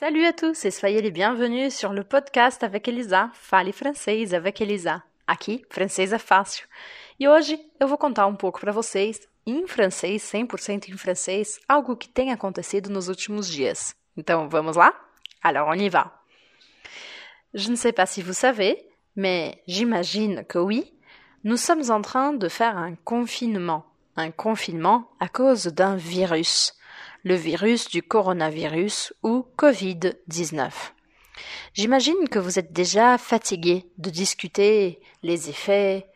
Salut à tous et soyez les bienvenus sur le podcast avec Elisa, Fale Francês avec Elisa. Aqui, francês é fácil. E hoje eu vou contar um pouco para vocês, em francês, 100% em francês, algo que tem acontecido nos últimos dias. Então, vamos lá? Alors, on y va. Je ne sais pas si vous savez, mais j'imagine que oui, nous sommes en train de faire un confinement. Un confinement à cause d'un virus. Le virus du coronavirus ou Covid-19. J'imagine que vous êtes déjà fatigué de discuter les effets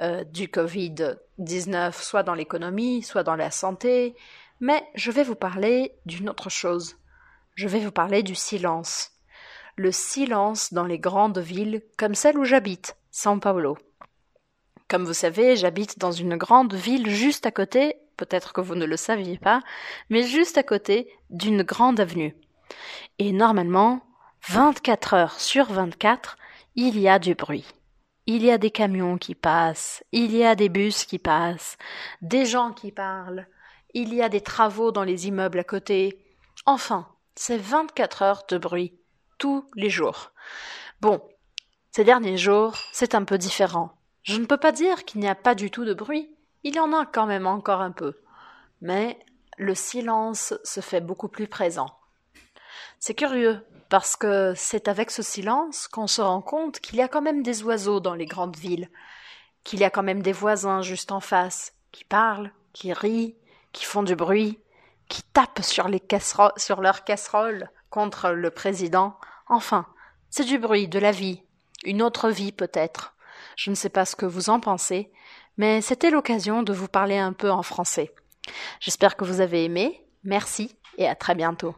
euh, du Covid-19, soit dans l'économie, soit dans la santé, mais je vais vous parler d'une autre chose. Je vais vous parler du silence. Le silence dans les grandes villes comme celle où j'habite, São Paulo. Comme vous savez, j'habite dans une grande ville juste à côté, peut-être que vous ne le saviez pas, mais juste à côté d'une grande avenue. Et normalement, 24 heures sur 24, il y a du bruit. Il y a des camions qui passent, il y a des bus qui passent, des gens qui parlent, il y a des travaux dans les immeubles à côté. Enfin, c'est 24 heures de bruit, tous les jours. Bon, ces derniers jours, c'est un peu différent. Je ne peux pas dire qu'il n'y a pas du tout de bruit, il y en a quand même encore un peu. Mais le silence se fait beaucoup plus présent. C'est curieux, parce que c'est avec ce silence qu'on se rend compte qu'il y a quand même des oiseaux dans les grandes villes, qu'il y a quand même des voisins juste en face, qui parlent, qui rient, qui font du bruit, qui tapent sur, les casseroles, sur leurs casseroles contre le président. Enfin, c'est du bruit, de la vie, une autre vie peut-être. Je ne sais pas ce que vous en pensez, mais c'était l'occasion de vous parler un peu en français. J'espère que vous avez aimé. Merci et à très bientôt.